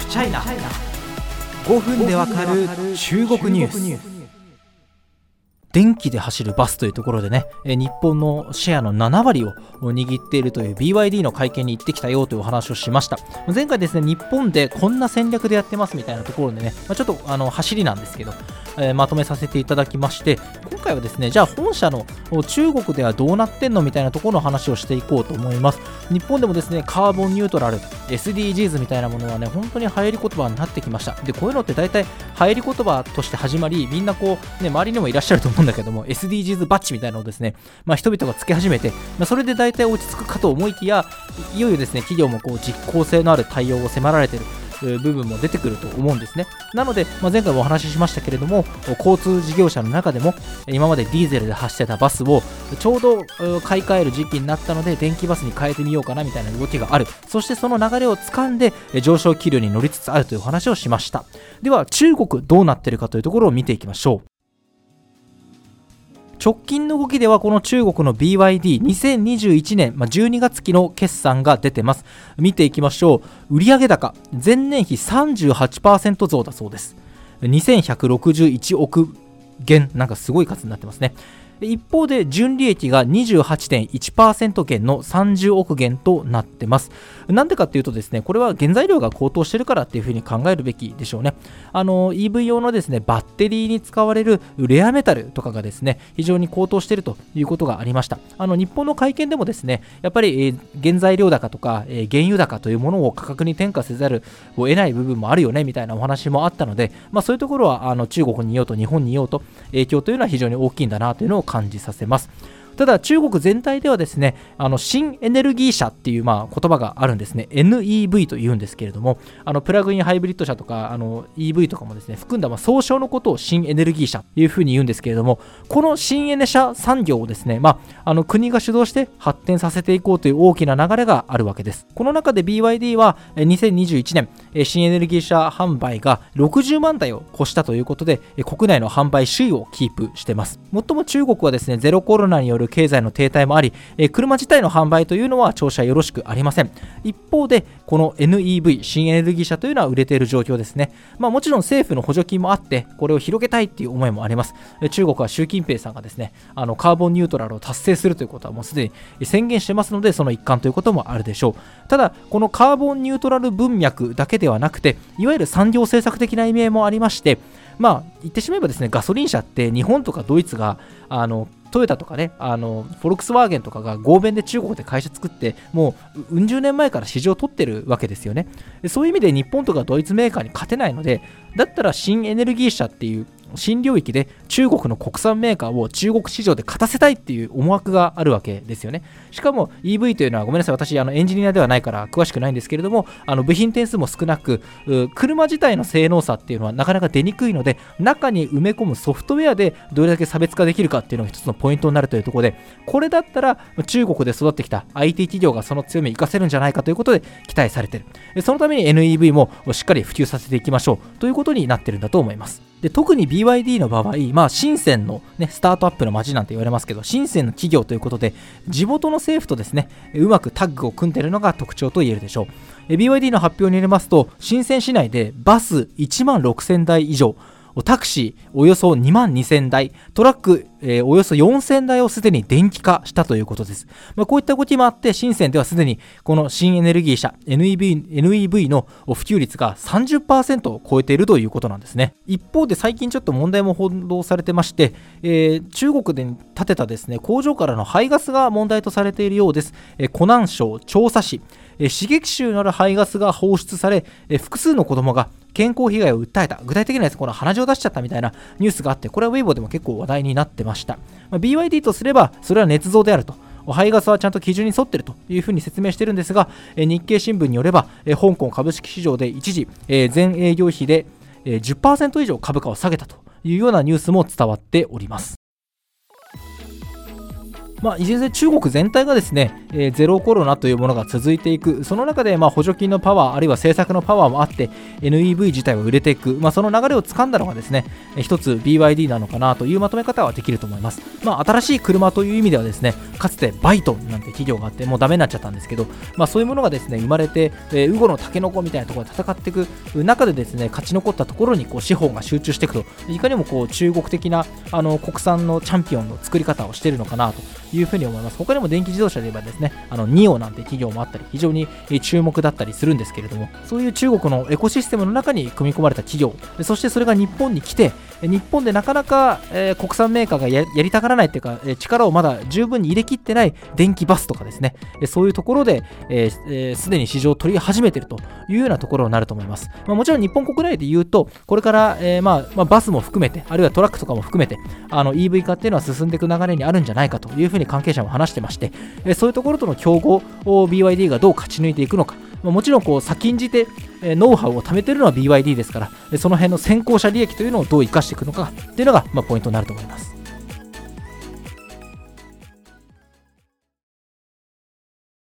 フチャイナ5分でわかる中国ニュース。電気で走るバスというところでね、日本のシェアの7割を握っているという BYD の会見に行ってきたよというお話をしました。前回ですね日本でこんな戦略でやってますみたいなところでね、ま、ちょっとあの走りなんですけど、え、まとめさせていただきまして回はですねじゃあ本社の中国ではどうなってんのみたいなところの話をしていこうと思います。日本でもですねカーボンニュートラル SDGs みたいなものはね本当に流行り言葉になってきました。でこういうのって大体流行り言葉として始まりみんなこうね周りにもいらっしゃると思うんだけども SDGs バッジみたいなのをですね、まあ、人々がつけ始めて、まあ、それで大体落ち着くかと思いきやいよいよですね企業もこう実効性のある対応を迫られてる。部分も出てくると思うんですね。なので、まあ、前回もお話ししましたけれども、交通事業者の中でも、今までディーゼルで走ってたバスを、ちょうど買い替える時期になったので、電気バスに変えてみようかなみたいな動きがある。そしてその流れをつかんで、上昇気流に乗りつつあるという話をしました。では、中国どうなってるかというところを見ていきましょう。直近の動きではこの中国の BYD2021 年、まあ、12月期の決算が出てます。見ていきましょう。売上高前年比38%増だそうです。2161億元なんかすごい数になってますね。一方で純利益が28.1%減の30億元となってます。なんでかっていうとですね、これは原材料が高騰してるからっていうふうに考えるべきでしょうね。あの EV 用のですね、バッテリーに使われるレアメタルとかがですね、非常に高騰してるということがありました。あの日本の会見でもですね、やっぱり、原材料高とか、え、原油高というものを価格に転嫁せざるを得ない部分もあるよねみたいなお話もあったので、まあ、そういうところはあの中国にいようと日本にいようと影響というのは非常に大きいんだなというのを感じさせます。ただ中国全体ではですねあの新エネルギー車っていうまあ言葉があるんですね。NEV というんですけれどもあのプラグインハイブリッド車とかあの EV とかもですね含んだまあ総称のことを新エネルギー車というふうに言うんですけれどもこの新エネ車産業をですね、まあ、あの国が主導して発展させていこうという大きな流れがあるわけです。この中で BYD は2021年新エネルギー車販売が60万台を超したということで国内の販売首位をキープしてます。もっとも中国はですねゼロコロナによる経済の停滞もあり、え車自体の販売というのは調子はよろしくありません。一方で、この NEV、新エネルギー車というのは売れている状況ですね。まあ、もちろん政府の補助金もあって、これを広げたいっていう思いもあります。中国は習近平さんがですね、あのカーボンニュートラルを達成するということはもうすでに宣言してますので、その一環ということもあるでしょう。ただ、このカーボンニュートラル文脈だけではなくて、いわゆる産業政策的な意味合いもありまして、まあ、言ってしまえばですね、ガソリン車って日本とかドイツがあのトヨタとかね、あのフォルクスワーゲンとかが合弁で中国で会社作って、もううん十年前から市場を取ってるわけですよね。そういう意味で日本とかドイツメーカーに勝てないので、だったら新エネルギー車っていう新領域で中国の国産メーカーを中国市場で勝たせたいっていう思惑があるわけですよね。しかも EV というのはごめんなさい、私あのエンジニアではないから詳しくないんですけれども、あの部品点数も少なく、車自体の性能差っていうのはなかなか出にくいので、中に埋め込むソフトウェアでどれだけ差別化できるかっていうのが一つのポイントになるというところで、これだったら中国で育ってきた IT 企業がその強みを活かせるんじゃないかということで期待されている。そのために NEV もしっかり普及させていきましょうということになってるんだと思います。で特に BYD の場合、まあ、深センの、ね、スタートアップの街なんて言われますけど、深センの企業ということで、地元の政府とですね、うまくタッグを組んでいるのが特徴と言えるでしょう。BYD の発表によりますと、深セン市内でバス1万6000台以上、タクシーおよそ2万2000台、トラック、えー、およそ4000台をすでに電気化したということです。まあ、こういった動きもあって、深センではすでにこの新エネルギー車 NEV, NEV の普及率が30%を超えているということなんですね。一方で最近ちょっと問題も報道されてまして、えー、中国で建てたですね工場からの排ガスが問題とされているようです。えー、湖南省調査市、え刺激臭のある排ガスが放出され、え複数の子供が健康被害を訴えた、具体的なやつ、この鼻血を出しちゃったみたいなニュースがあって、これはウェイボーでも結構話題になってました。まあ、BYD とすれば、それは捏造であると。排ガスはちゃんと基準に沿ってるというふうに説明してるんですが、え日経新聞によれば、え香港株式市場で一時、え全営業費で、え10%以上株価を下げたというようなニュースも伝わっております。まあ、いずれ中国全体がですね、えー、ゼロコロナというものが続いていく、その中でまあ補助金のパワー、あるいは政策のパワーもあって、NEV 自体は売れていく、まあ、その流れを掴んだのがですね、えー、一つ BYD なのかなというまとめ方はできると思います。まあ、新しい車という意味ではですね、かつてバイトなんて企業があって、もうダメになっちゃったんですけど、まあ、そういうものがですね、生まれて、えー、ウゴのタケノコみたいなところで戦っていく。中でですね、勝ち残ったところにこう資本が集中していくと、いかにもこう中国的なあの国産のチャンピオンの作り方をしているのかなと。いうふうに思います。他にも電気自動車で言えばですね、あのニオなんて企業もあったり、非常に注目だったりするんですけれども、そういう中国のエコシステムの中に組み込まれた企業、そしてそれが日本に来て、日本でなかなか、えー、国産メーカーがやりたがらないっていうか、えー、力をまだ十分に入れきってない電気バスとかですね、えー、そういうところで、す、えー、で、に市場を取り始めているというようなところになると思います。まあ、もちろん日本国内で言うと、これから、えーまあまあ、バスも含めて、あるいはトラックとかも含めて、あの EV 化っていうのは進んでいく流れにあるんじゃないかというふうに関係者も話してまして、えー、そういうところとの競合を BYD がどう勝ち抜いていくのか、もちろんこう先んじて、えー、ノウハウを貯めてるのは BYD ですから、その辺の先行者利益というのをどう生かしていくのかっていうのが、まあ、ポイントになると思います。